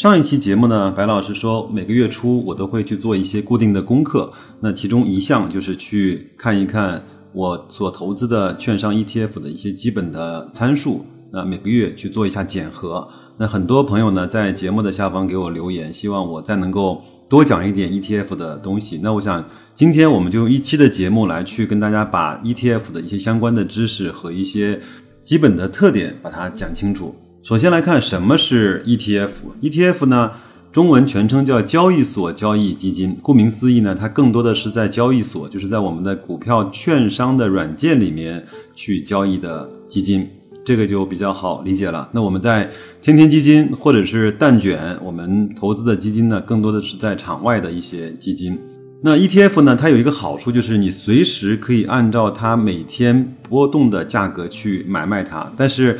上一期节目呢，白老师说每个月初我都会去做一些固定的功课，那其中一项就是去看一看我所投资的券商 ETF 的一些基本的参数，那每个月去做一下检核。那很多朋友呢在节目的下方给我留言，希望我再能够多讲一点 ETF 的东西。那我想今天我们就用一期的节目来去跟大家把 ETF 的一些相关的知识和一些基本的特点把它讲清楚。首先来看什么是 ETF，ETF 呢，中文全称叫交易所交易基金。顾名思义呢，它更多的是在交易所，就是在我们的股票券商的软件里面去交易的基金，这个就比较好理解了。那我们在天天基金或者是蛋卷，我们投资的基金呢，更多的是在场外的一些基金。那 ETF 呢，它有一个好处就是你随时可以按照它每天波动的价格去买卖它，但是。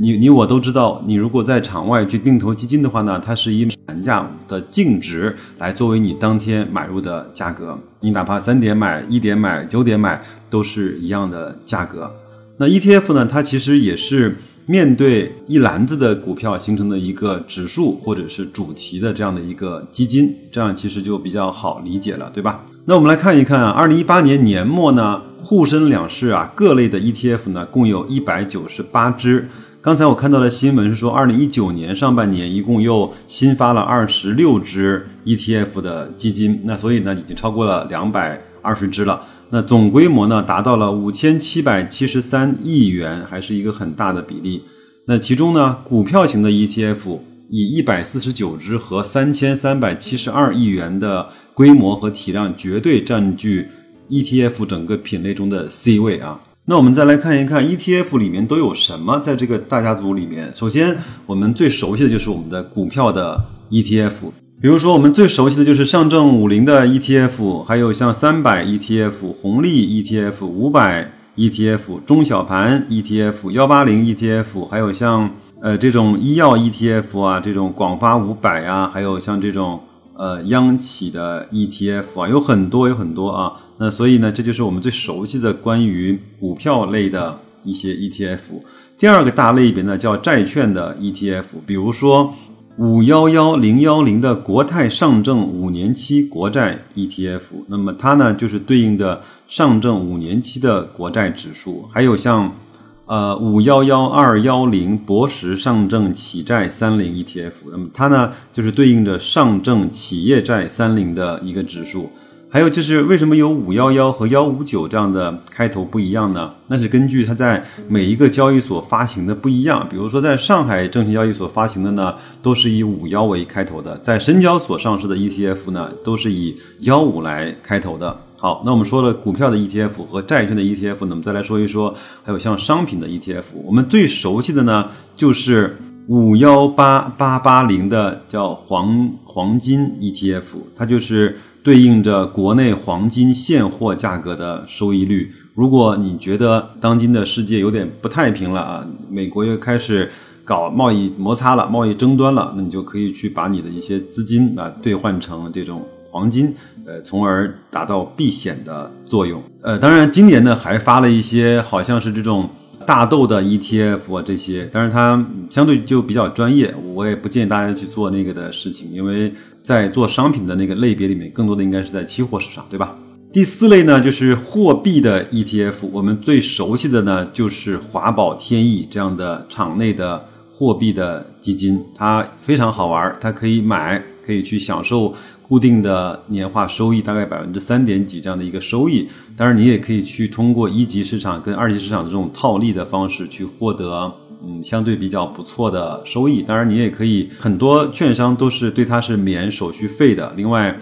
你你我都知道，你如果在场外去定投基金的话呢，它是以盘价的净值来作为你当天买入的价格。你哪怕三点买、一点买、九点买，都是一样的价格。那 ETF 呢，它其实也是面对一篮子的股票形成的一个指数或者是主题的这样的一个基金，这样其实就比较好理解了，对吧？那我们来看一看啊，二零一八年年末呢，沪深两市啊各类的 ETF 呢，共有一百九十八只。刚才我看到的新闻是说，二零一九年上半年一共又新发了二十六只 ETF 的基金，那所以呢，已经超过了两百二十只了。那总规模呢，达到了五千七百七十三亿元，还是一个很大的比例。那其中呢，股票型的 ETF 以一百四十九只和三千三百七十二亿元的规模和体量，绝对占据 ETF 整个品类中的 C 位啊。那我们再来看一看 ETF 里面都有什么，在这个大家族里面，首先我们最熟悉的就是我们的股票的 ETF，比如说我们最熟悉的就是上证五零的 ETF，还有像三百 ETF、红利 ETF、五百 ETF、中小盘 ETF、幺八零 ETF，还有像呃这种医药 ETF 啊，这种广发五百啊，还有像这种。呃，央企的 ETF 啊，有很多，有很多啊。那所以呢，这就是我们最熟悉的关于股票类的一些 ETF。第二个大类别呢，叫债券的 ETF，比如说五幺幺零幺零的国泰上证五年期国债 ETF，那么它呢就是对应的上证五年期的国债指数，还有像。呃，五幺幺二幺零博时上证企债三零 ETF，那么它呢就是对应着上证企业债三零的一个指数。还有就是为什么有五幺幺和幺五九这样的开头不一样呢？那是根据它在每一个交易所发行的不一样。比如说在上海证券交易所发行的呢，都是以五幺为开头的；在深交所上市的 ETF 呢，都是以幺五来开头的。好，那我们说了股票的 ETF 和债券的 ETF，那么再来说一说，还有像商品的 ETF。我们最熟悉的呢，就是五幺八八八零的叫黄黄金 ETF，它就是对应着国内黄金现货价格的收益率。如果你觉得当今的世界有点不太平了啊，美国又开始搞贸易摩擦了，贸易争端了，那你就可以去把你的一些资金啊兑换成这种。黄金，呃，从而达到避险的作用。呃，当然，今年呢还发了一些，好像是这种大豆的 ETF 啊这些，但是它相对就比较专业，我也不建议大家去做那个的事情，因为在做商品的那个类别里面，更多的应该是在期货市场，对吧？第四类呢就是货币的 ETF，我们最熟悉的呢就是华宝天翼这样的场内的货币的基金，它非常好玩，它可以买，可以去享受。固定的年化收益大概百分之三点几这样的一个收益，当然你也可以去通过一级市场跟二级市场的这种套利的方式去获得，嗯，相对比较不错的收益。当然你也可以，很多券商都是对它是免手续费的。另外，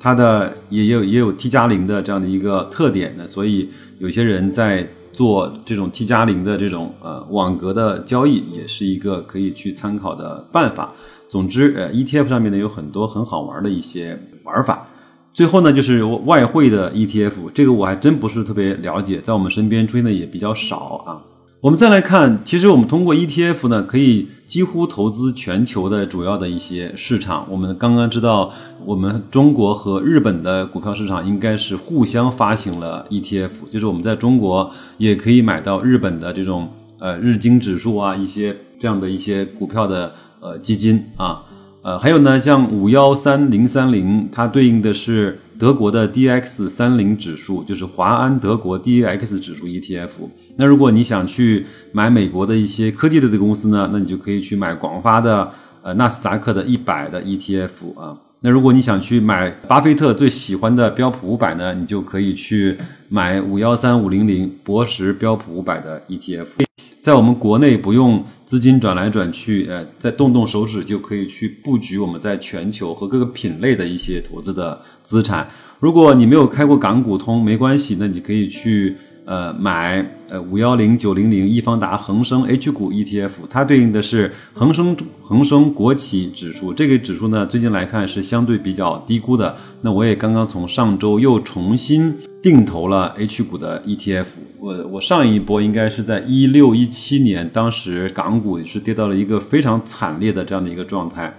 它的也有也有 T 加零的这样的一个特点的，所以有些人在做这种 T 加零的这种呃网格的交易，也是一个可以去参考的办法。总之，呃，ETF 上面呢有很多很好玩的一些玩法。最后呢，就是外汇的 ETF，这个我还真不是特别了解，在我们身边出现的也比较少啊。我们再来看，其实我们通过 ETF 呢，可以几乎投资全球的主要的一些市场。我们刚刚知道，我们中国和日本的股票市场应该是互相发行了 ETF，就是我们在中国也可以买到日本的这种呃日经指数啊，一些这样的一些股票的呃基金啊。呃，还有呢，像五幺三零三零，它对应的是德国的 D X 三零指数，就是华安德国 D X 指数 ETF。那如果你想去买美国的一些科技类的公司呢，那你就可以去买广发的呃纳斯达克的一百的 ETF 啊。那如果你想去买巴菲特最喜欢的标普五百呢，你就可以去买五幺三五零零博时标普五百的 ETF。在我们国内不用资金转来转去，呃，再动动手指就可以去布局我们在全球和各个品类的一些投资的资产。如果你没有开过港股通，没关系，那你可以去。呃，买呃五幺零九零零易方达恒生 H 股 ETF，它对应的是恒生恒生国企指数。这个指数呢，最近来看是相对比较低估的。那我也刚刚从上周又重新定投了 H 股的 ETF。我我上一波应该是在一六一七年，当时港股是跌到了一个非常惨烈的这样的一个状态。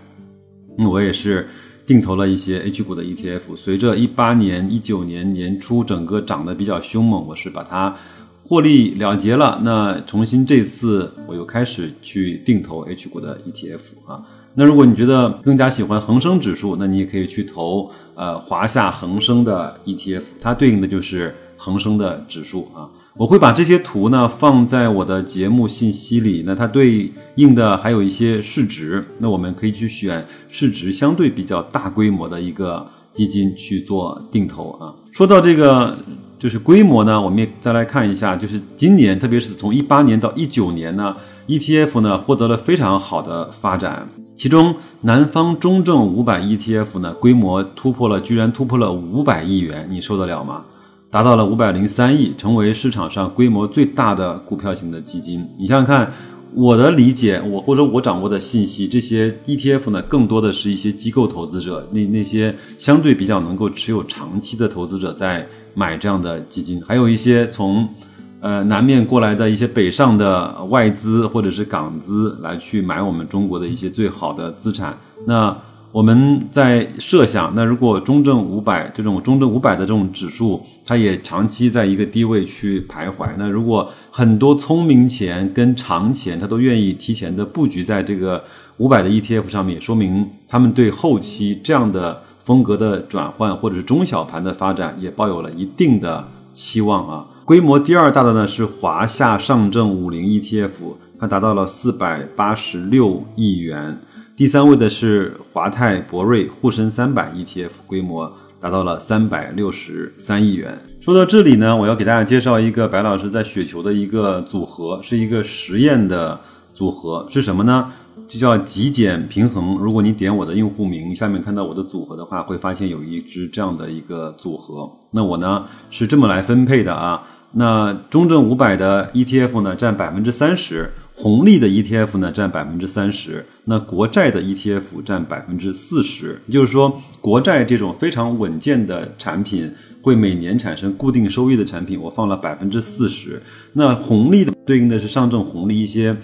那我也是。定投了一些 H 股的 ETF，随着一八年、一九年年初整个涨得比较凶猛，我是把它获利了结了。那重新这次我又开始去定投 H 股的 ETF 啊。那如果你觉得更加喜欢恒生指数，那你也可以去投呃华夏恒生的 ETF，它对应的就是恒生的指数啊。我会把这些图呢放在我的节目信息里，那它对应的还有一些市值，那我们可以去选市值相对比较大规模的一个基金去做定投啊。说到这个就是规模呢，我们也再来看一下，就是今年，特别是从一八年到一九年呢，ETF 呢获得了非常好的发展，其中南方中证五百 ETF 呢规模突破了，居然突破了五百亿元，你受得了吗？达到了五百零三亿，成为市场上规模最大的股票型的基金。你想想看，我的理解，我或者我掌握的信息，这些 ETF 呢，更多的是一些机构投资者，那那些相对比较能够持有长期的投资者在买这样的基金，还有一些从呃南面过来的一些北上的外资或者是港资来去买我们中国的一些最好的资产。那我们在设想，那如果中证五百这种中证五百的这种指数，它也长期在一个低位去徘徊。那如果很多聪明钱跟长钱，他都愿意提前的布局在这个五百的 ETF 上面，说明他们对后期这样的风格的转换或者是中小盘的发展也抱有了一定的期望啊。规模第二大的呢是华夏上证五零 ETF，它达到了四百八十六亿元。第三位的是华泰博瑞沪深三百 ETF，规模达到了三百六十三亿元。说到这里呢，我要给大家介绍一个白老师在雪球的一个组合，是一个实验的组合，是什么呢？就叫极简平衡。如果你点我的用户名，下面看到我的组合的话，会发现有一支这样的一个组合。那我呢是这么来分配的啊。那中证五百的 ETF 呢占百分之三十。红利的 ETF 呢占百分之三十，那国债的 ETF 占百分之四十。也就是说，国债这种非常稳健的产品，会每年产生固定收益的产品，我放了百分之四十。那红利的对应的是上证红利一些。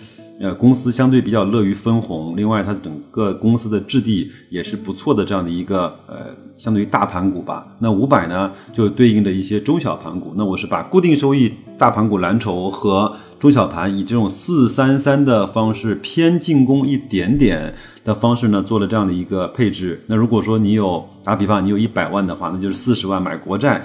呃，公司相对比较乐于分红，另外它整个公司的质地也是不错的，这样的一个呃，相对于大盘股吧。那五百呢，就对应的一些中小盘股。那我是把固定收益大盘股蓝筹和中小盘以这种四三三的方式偏进攻一点点的方式呢，做了这样的一个配置。那如果说你有打比方，你有一百万的话，那就是四十万买国债，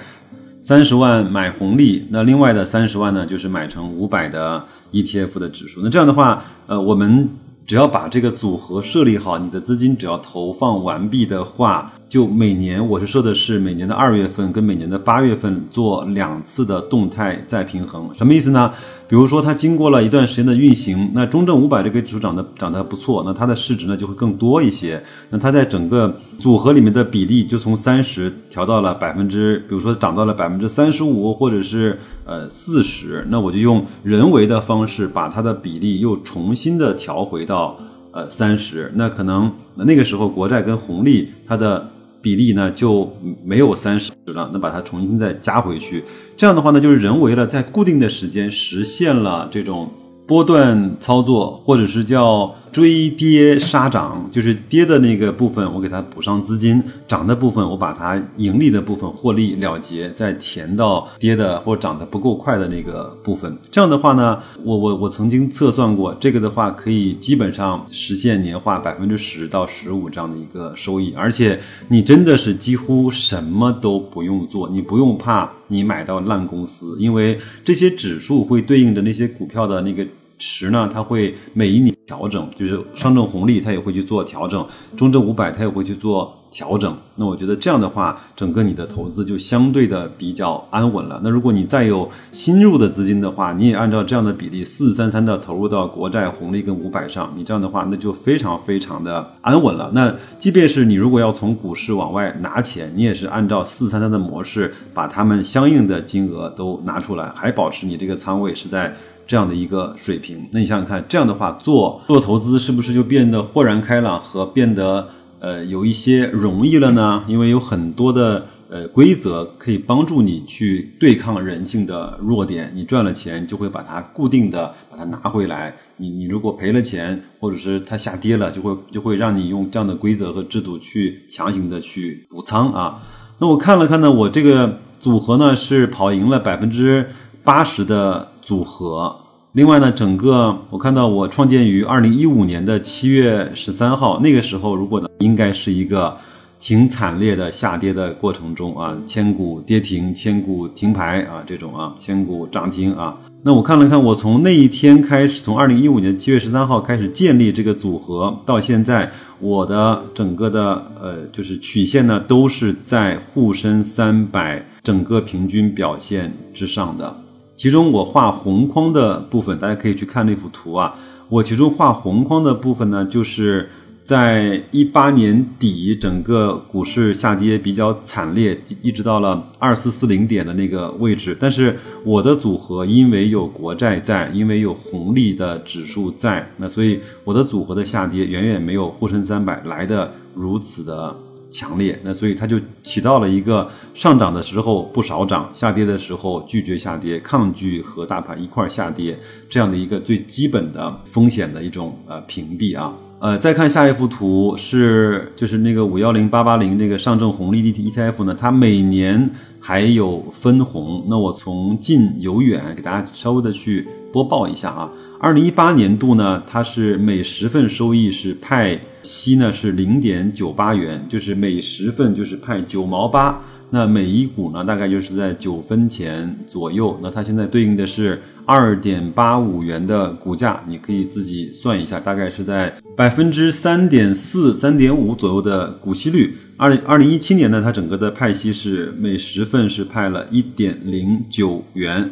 三十万买红利，那另外的三十万呢，就是买成五百的。ETF 的指数，那这样的话，呃，我们只要把这个组合设立好，你的资金只要投放完毕的话，就每年我是设的是每年的二月份跟每年的八月份做两次的动态再平衡，什么意思呢？比如说它经过了一段时间的运行，那中证五百这个指数涨得涨得不错，那它的市值呢就会更多一些，那它在整个组合里面的比例就从三十调到了百分之，比如说涨到了百分之三十五或者是呃四十，那我就用人为的方式把它的比例又重新的调回到呃三十，那可能那个时候国债跟红利它的。比例呢就没有三十了，那把它重新再加回去，这样的话呢就是人为了在固定的时间实现了这种波段操作，或者是叫。追跌杀涨，就是跌的那个部分，我给它补上资金；涨的部分，我把它盈利的部分获利了结，再填到跌的或涨得不够快的那个部分。这样的话呢，我我我曾经测算过，这个的话可以基本上实现年化百分之十到十五这样的一个收益，而且你真的是几乎什么都不用做，你不用怕你买到烂公司，因为这些指数会对应着那些股票的那个。池呢，它会每一年调整，就是上证红利它也会去做调整，中证五百它也会去做调整。那我觉得这样的话，整个你的投资就相对的比较安稳了。那如果你再有新入的资金的话，你也按照这样的比例四三三的投入到国债红利跟五百上，你这样的话那就非常非常的安稳了。那即便是你如果要从股市往外拿钱，你也是按照四三三的模式把它们相应的金额都拿出来，还保持你这个仓位是在。这样的一个水平，那你想想看，这样的话做做投资是不是就变得豁然开朗和变得呃有一些容易了呢？因为有很多的呃规则可以帮助你去对抗人性的弱点。你赚了钱就会把它固定的把它拿回来，你你如果赔了钱或者是它下跌了，就会就会让你用这样的规则和制度去强行的去补仓啊。那我看了看呢，我这个组合呢是跑赢了百分之八十的。组合。另外呢，整个我看到我创建于二零一五年的七月十三号，那个时候如果呢，应该是一个挺惨烈的下跌的过程中啊，千股跌停，千股停牌啊，这种啊，千股涨停啊。那我看了看，我从那一天开始，从二零一五年七月十三号开始建立这个组合到现在，我的整个的呃，就是曲线呢，都是在沪深三百整个平均表现之上的。其中我画红框的部分，大家可以去看那幅图啊。我其中画红框的部分呢，就是在一八年底，整个股市下跌比较惨烈，一直到了二四四零点的那个位置。但是我的组合因为有国债在，因为有红利的指数在，那所以我的组合的下跌远远没有沪深三百来的如此的。强烈，那所以它就起到了一个上涨的时候不少涨，下跌的时候拒绝下跌，抗拒和大盘一块下跌这样的一个最基本的风险的一种呃屏蔽啊。呃，再看下一幅图是就是那个五幺零八八零那个上证红利 ETF 呢，它每年还有分红。那我从近由远给大家稍微的去播报一下啊。二零一八年度呢，它是每十份收益是派息呢是零点九八元，就是每十份就是派九毛八，那每一股呢大概就是在九分钱左右。那它现在对应的是二点八五元的股价，你可以自己算一下，大概是在百分之三点四、三点五左右的股息率。二零二零一七年呢，它整个的派息是每十份是派了一点零九元。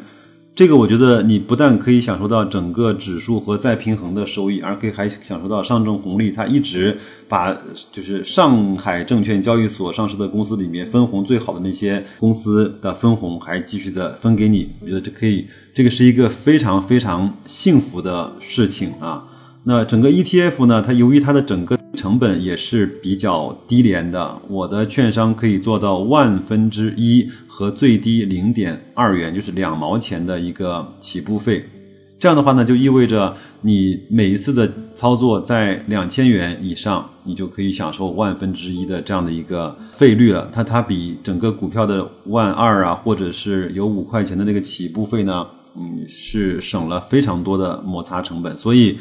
这个我觉得你不但可以享受到整个指数和再平衡的收益，而可以还享受到上证红利，它一直把就是上海证券交易所上市的公司里面分红最好的那些公司的分红还继续的分给你。我觉得这可以，这个是一个非常非常幸福的事情啊。那整个 ETF 呢，它由于它的整个成本也是比较低廉的，我的券商可以做到万分之一和最低零点二元，就是两毛钱的一个起步费。这样的话呢，就意味着你每一次的操作在两千元以上，你就可以享受万分之一的这样的一个费率了。它它比整个股票的万二啊，或者是有五块钱的那个起步费呢，嗯，是省了非常多的摩擦成本。所以。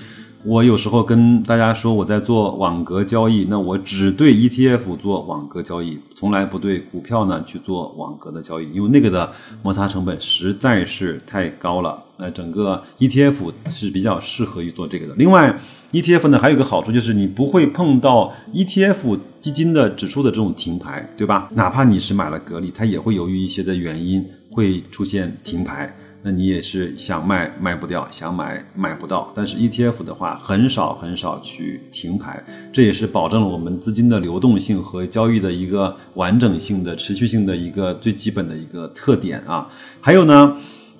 我有时候跟大家说我在做网格交易，那我只对 ETF 做网格交易，从来不对股票呢去做网格的交易，因为那个的摩擦成本实在是太高了。那整个 ETF 是比较适合于做这个的。另外，ETF 呢还有一个好处就是你不会碰到 ETF 基金的指数的这种停牌，对吧？哪怕你是买了格力，它也会由于一些的原因会出现停牌。那你也是想卖卖不掉，想买买不到。但是 ETF 的话，很少很少去停牌，这也是保证了我们资金的流动性和交易的一个完整性的、持续性的一个最基本的一个特点啊。还有呢，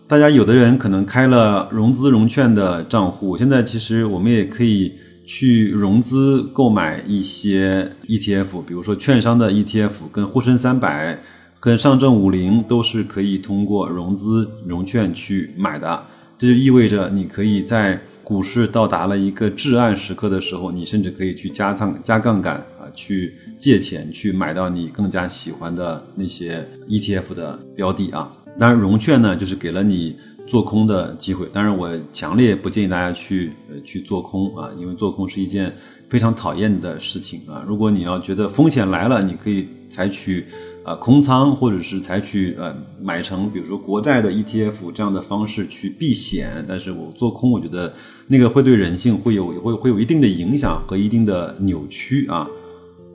大家有的人可能开了融资融券的账户，现在其实我们也可以去融资购买一些 ETF，比如说券商的 ETF，跟沪深三百。跟上证五零都是可以通过融资融券去买的，这就意味着你可以在股市到达了一个至暗时刻的时候，你甚至可以去加仓加杠杆啊，去借钱去买到你更加喜欢的那些 ETF 的标的啊。当然，融券呢就是给了你做空的机会，当然我强烈不建议大家去呃去做空啊，因为做空是一件非常讨厌的事情啊。如果你要觉得风险来了，你可以采取。啊，空仓或者是采取呃买成，比如说国债的 ETF 这样的方式去避险，但是我做空，我觉得那个会对人性会有会会有一定的影响和一定的扭曲啊。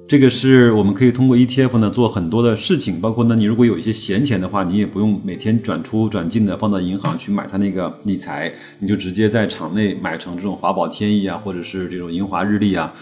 这个是我们可以通过 ETF 呢做很多的事情，包括呢你如果有一些闲钱的话，你也不用每天转出转进的放到银行去买它那个理财，你就直接在场内买成这种华宝天意啊，或者是这种银华日历啊。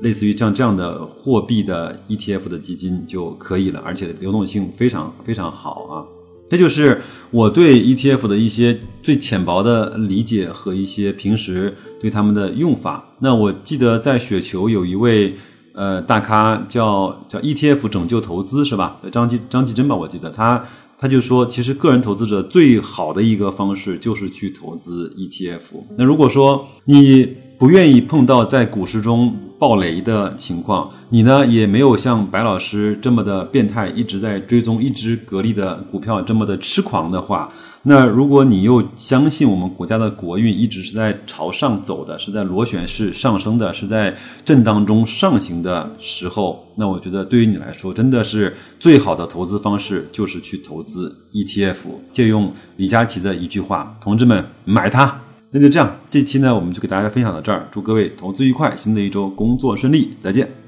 类似于像这样的货币的 ETF 的基金就可以了，而且流动性非常非常好啊。这就是我对 ETF 的一些最浅薄的理解和一些平时对他们的用法。那我记得在雪球有一位呃大咖叫叫 ETF 拯救投资是吧？张继张继珍吧，我记得他他就说，其实个人投资者最好的一个方式就是去投资 ETF。那如果说你不愿意碰到在股市中暴雷的情况，你呢也没有像白老师这么的变态，一直在追踪一只格力的股票这么的痴狂的话，那如果你又相信我们国家的国运一直是在朝上走的，是在螺旋式上升的，是在震荡中上行的时候，那我觉得对于你来说，真的是最好的投资方式就是去投资 ETF，借用李佳琦的一句话：“同志们，买它。”那就这样，这期呢我们就给大家分享到这儿，祝各位投资愉快，新的一周工作顺利，再见。